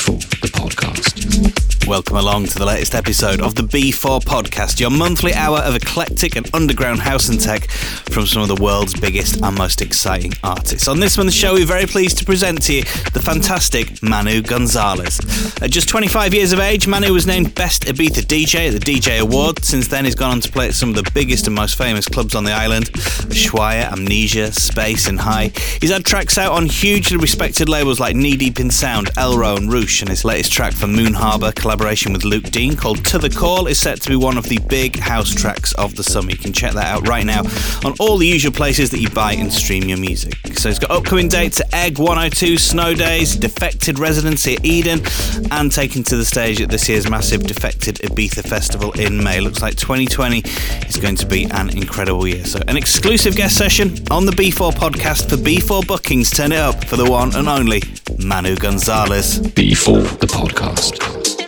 B4, the podcast. Welcome along to the latest episode of the B4 podcast, your monthly hour of eclectic and underground house and tech from some of the world's biggest and most exciting artists. On this month's show, we're very pleased to present to you the fantastic Manu Gonzalez. At just 25 years of age, Manu was named Best Ibiza DJ at the DJ Award. Since then, he's gone on to play at some of the biggest and most famous clubs on the island Ushuaia, Amnesia, Space, and Hï. He's had tracks out on hugely respected labels like Knee Deep in Sound, Elrow, and Roosh, and his latest track for Moon Harbour, collaboration with Luke Dean, called To the Call, is set to be one of the big house tracks of the summer. You can check that out right now on all the usual places that you buy and stream your music. So he's got upcoming dates at Egg 102 Snow Days, Defected Residency at Eden, and taken to the stage at this year's massive Defected Ibiza Festival in May. Looks like 2020 is going to be an incredible year. So an exclusive guest session on the B4 podcast for B4 bookings. Turn it up for the one and only Manu Gonzalez. B4, the podcast.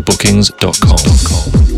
b4bookings.com.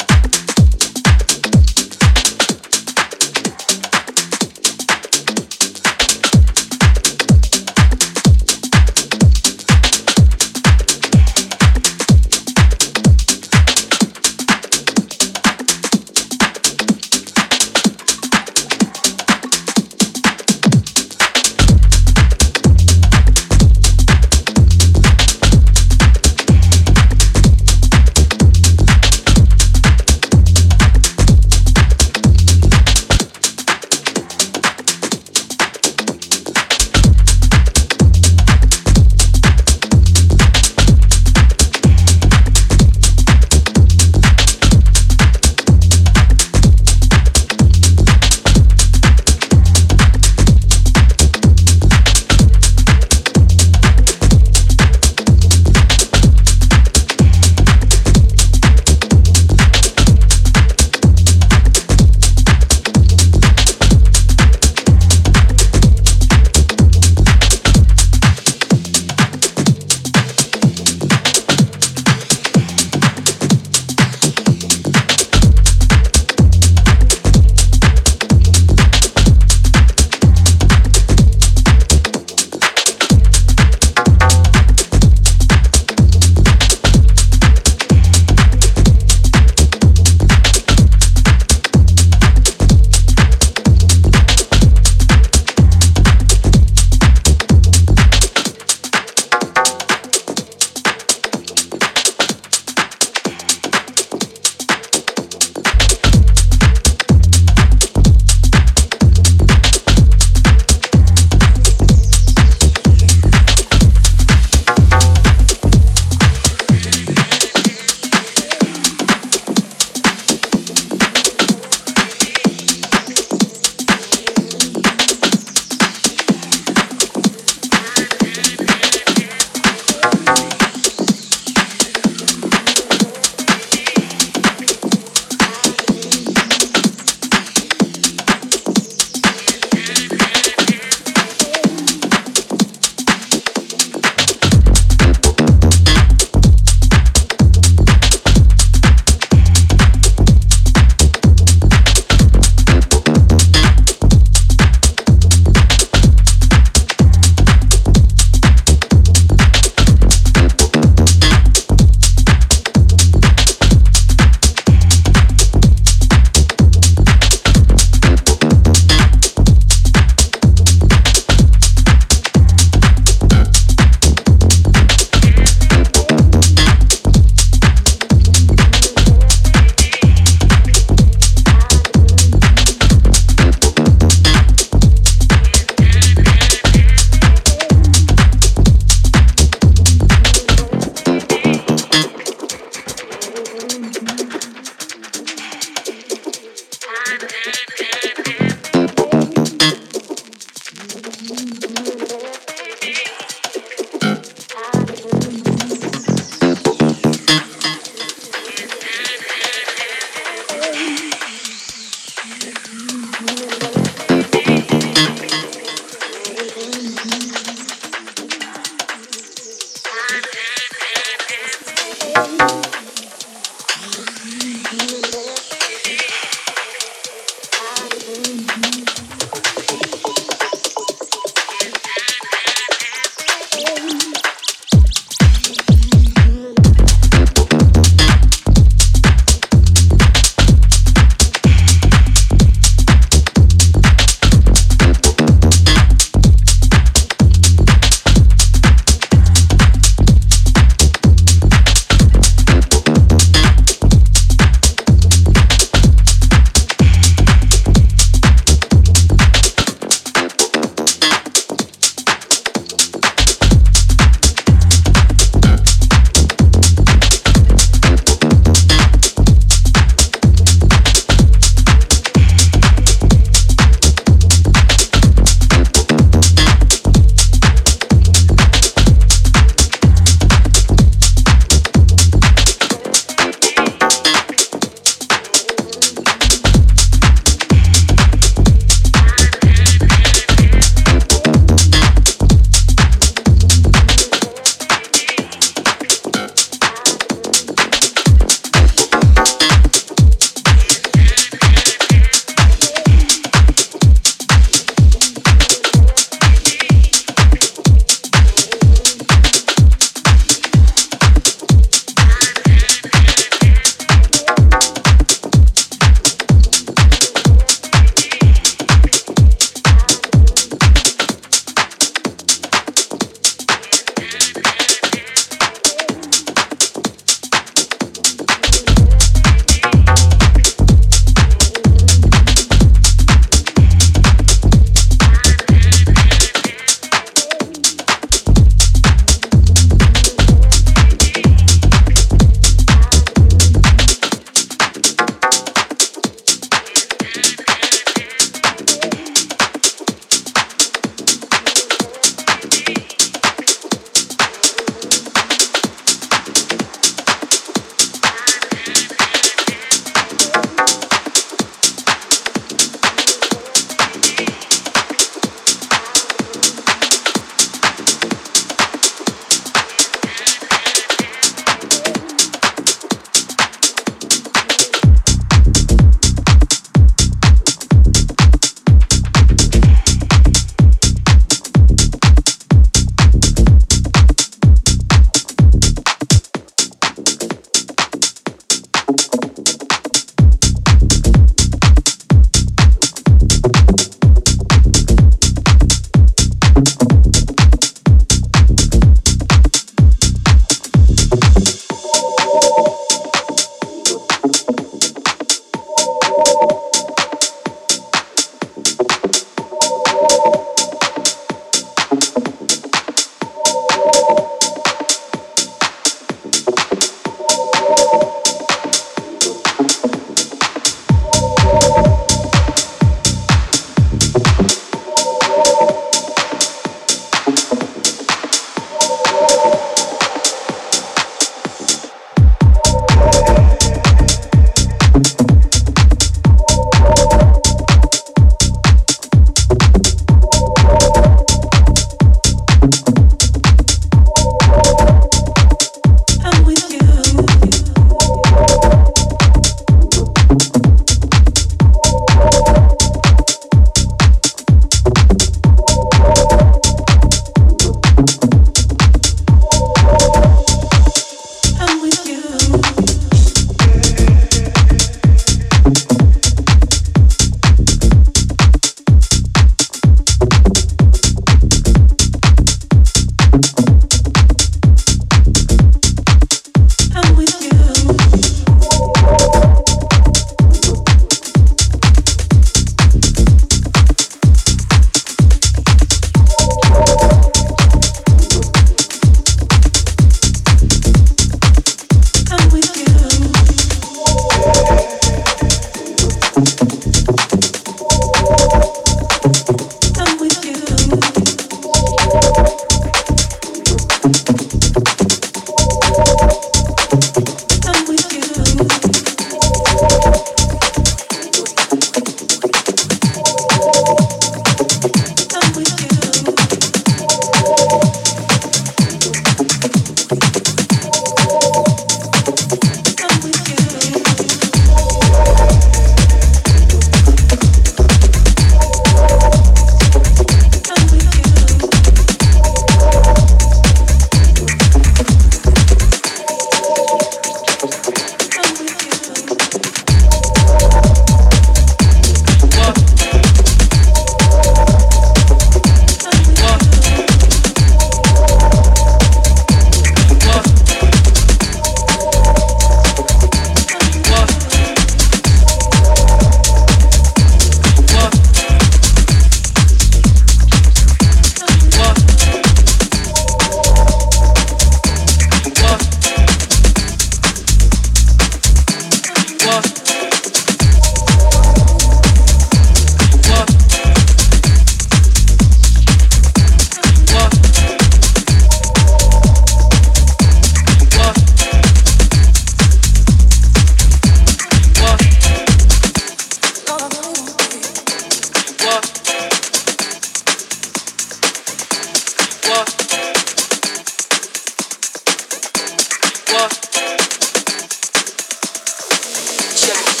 Uh,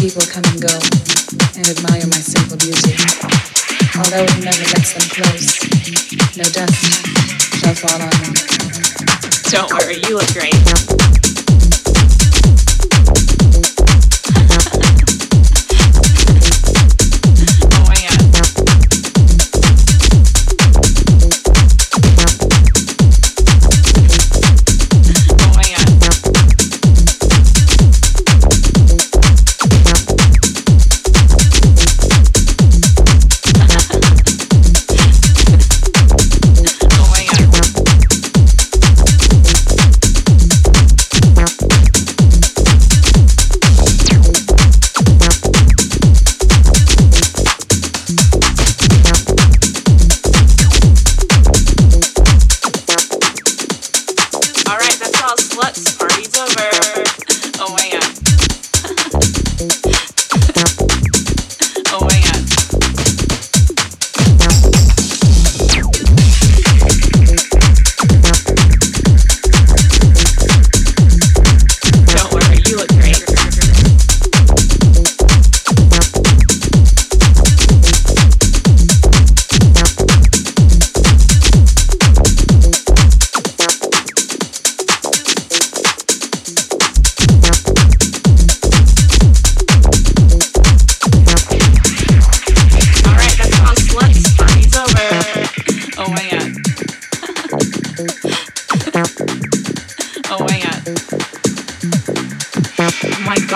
people come and go and admire my simple beauty. Although it never lets them close, no dust shall fall on me. Don't worry, you look great.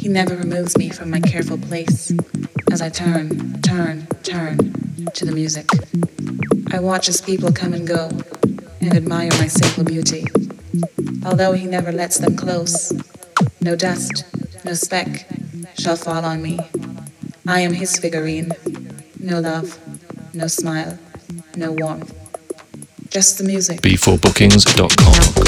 He never removes me from my careful place as I turn, turn, turn to the music. I watch as people come and go and admire my simple beauty. Although he never lets them close, no dust, no speck shall fall on me. I am his figurine. No love, no smile, no warmth. Just the music. b4bookings.com.